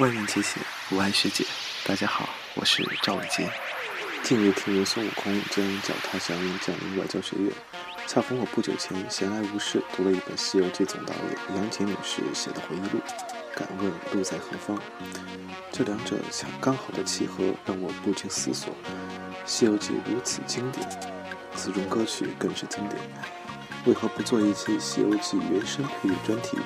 外面且且，我爱学姐。大家好，我是赵伟杰。近日听闻孙悟空将脚踏祥云降临外教学院，恰逢我不久前闲来无事读了一本《西游记》总导演杨洁女士写的回忆录，敢问路在何方？这两者恰刚好的契合，让我不禁思索：《西游记》如此经典，此中歌曲更是经典，为何不做一期《西游记》原声配乐专题？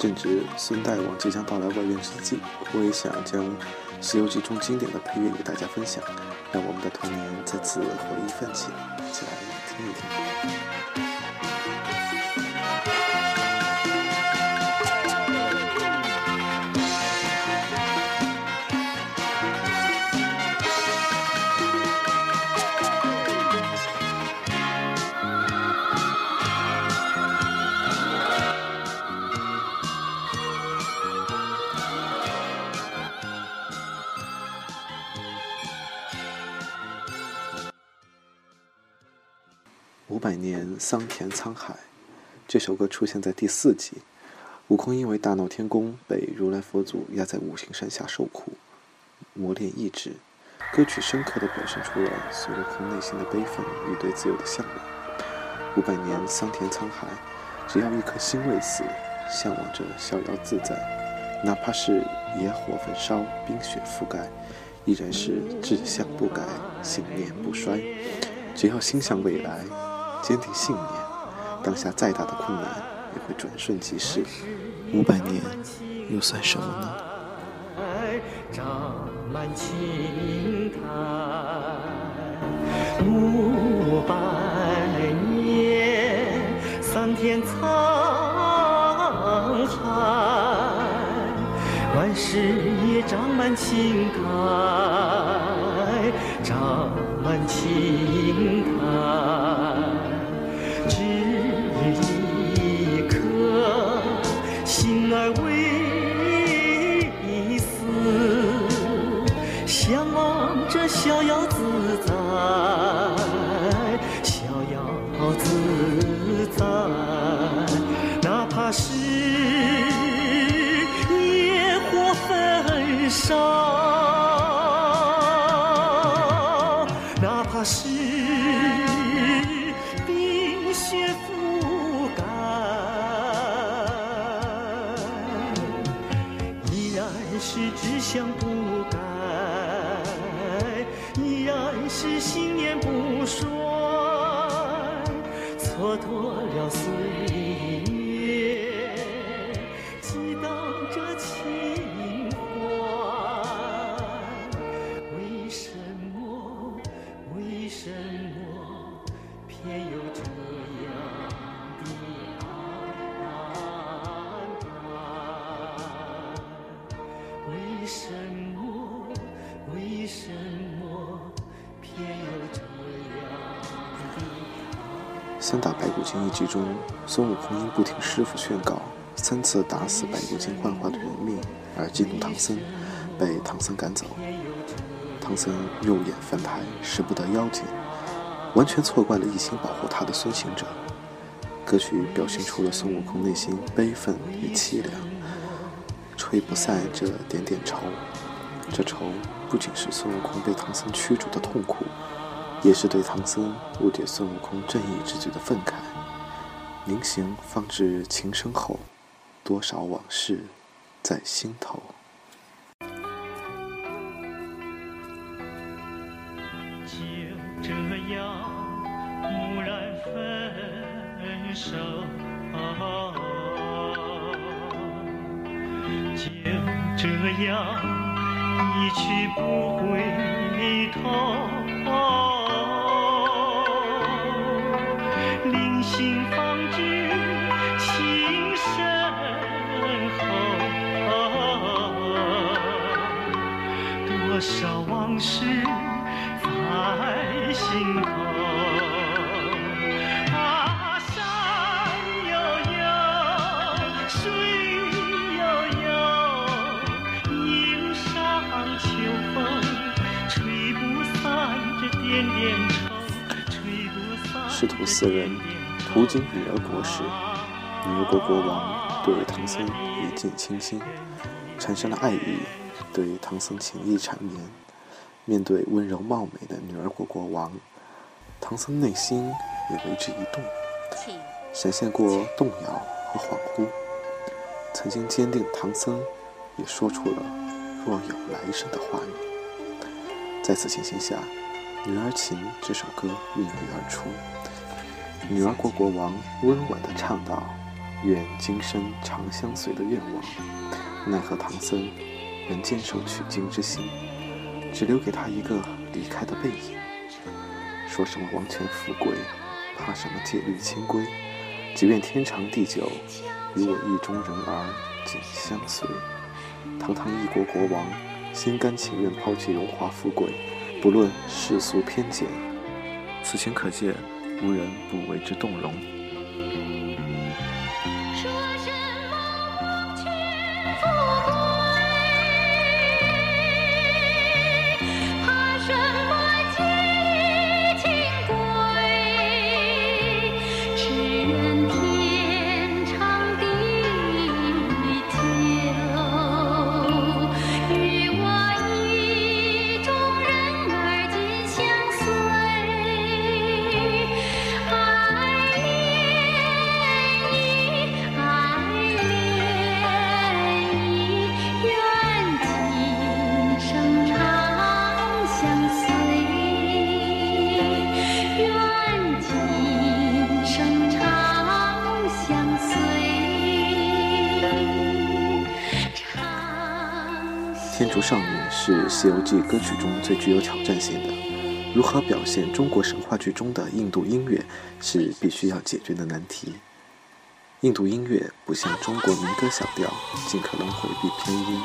正值孙大王即将到来外院之际，我也想将《西游记》中经典的配乐与大家分享，让我们的童年再次回忆泛起，一起来听一听。五百年桑田沧海，这首歌出现在第四集。悟空因为大闹天宫，被如来佛祖压在五行山下受苦，磨练意志。歌曲深刻地表现出了孙悟空内心的悲愤与对自由的向往。五百年桑田沧海，只要一颗心未死，向往着逍遥自在，哪怕是野火焚烧、冰雪覆盖，依然是志向不改，信念不衰。只要心向未来，坚定信念，当下再大的困难也会转瞬即逝。五百年又算什么呢？长满青苔，五百年桑田沧海，万事也长满青苔，长满青苔。自在，哪怕是野火焚烧，哪怕是冰雪覆盖，依然是志向不改，依然是信念不衰，蹉跎了岁月，三打白骨精一集中，孙悟空因不听师傅劝告，三次打死白骨精幻化的人命，而激怒唐僧，被唐僧赶走。唐僧肉眼凡胎，识不得妖精，完全错怪了一心保护他的孙行者。歌曲表现出了孙悟空内心悲愤与凄凉，吹不散这点点愁。这愁不仅是孙悟空被唐僧驱逐的痛苦，也是对唐僧误解孙悟空正义之举的愤慨。临行方知情深厚，多少往事在心头。就这样蓦然分手，就这样一去不回头。师徒四人途经女儿国时，女儿国国王对唐僧一见倾心，产生了爱意，对唐僧情意缠绵。面对温柔貌美的女儿国国王，唐僧内心也为之一动，闪现过动摇和恍惚。曾经坚定的唐僧，也说出了“若有来生”的话语。在此情形下，《女儿情》这首歌孕育而出。女儿国国王温婉地唱道：“愿今生长相随”的愿望，奈何唐僧仍坚守取经之心，只留给他一个离开的背影。说什么王权富贵，怕什么戒律清规？只愿天长地久，与我意中人儿紧相随。堂堂一国国王，心甘情愿抛弃荣华富贵，不论世俗偏见。此情可见，无人不为之动容。长天竺少女是《西游记》歌曲中最具有挑战性的。如何表现中国神话剧中的印度音乐，是必须要解决的难题。印度音乐不像中国民歌小调，尽可能回避偏音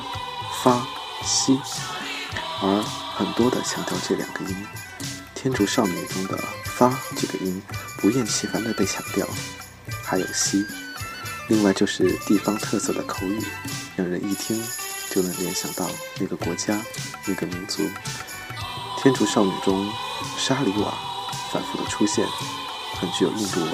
发、西，而很多的强调这两个音。天竺少女中的发这个音不厌其烦地被强调，还有西。另外就是地方特色的口语，让人一听就能联想到那个国家、那个民族。天竺少女中，沙里瓦反复的出现，很具有印度味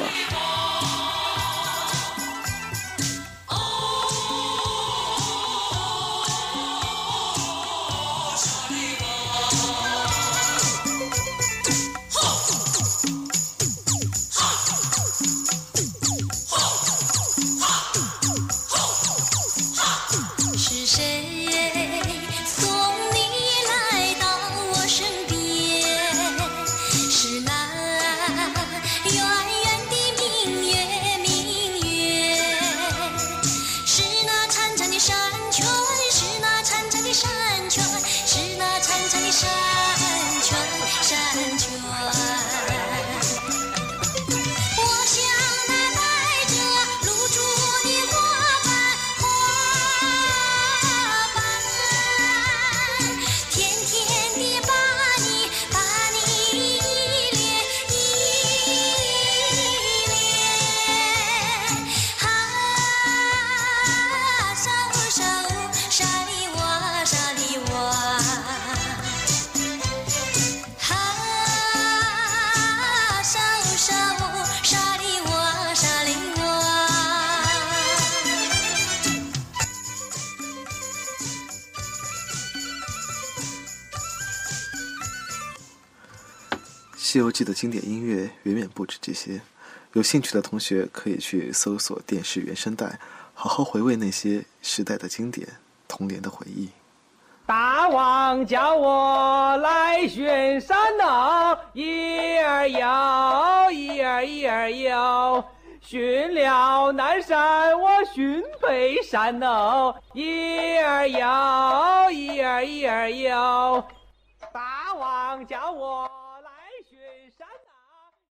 西游记》的经典音乐远远不止这些，有兴趣的同学可以去搜索电视原声带，好好回味那些时代的经典、童年的回忆。大王叫我来巡山喽，一儿游，一儿一儿游。巡了南山，我巡北山喽，一儿游，一儿一儿游。大王叫我。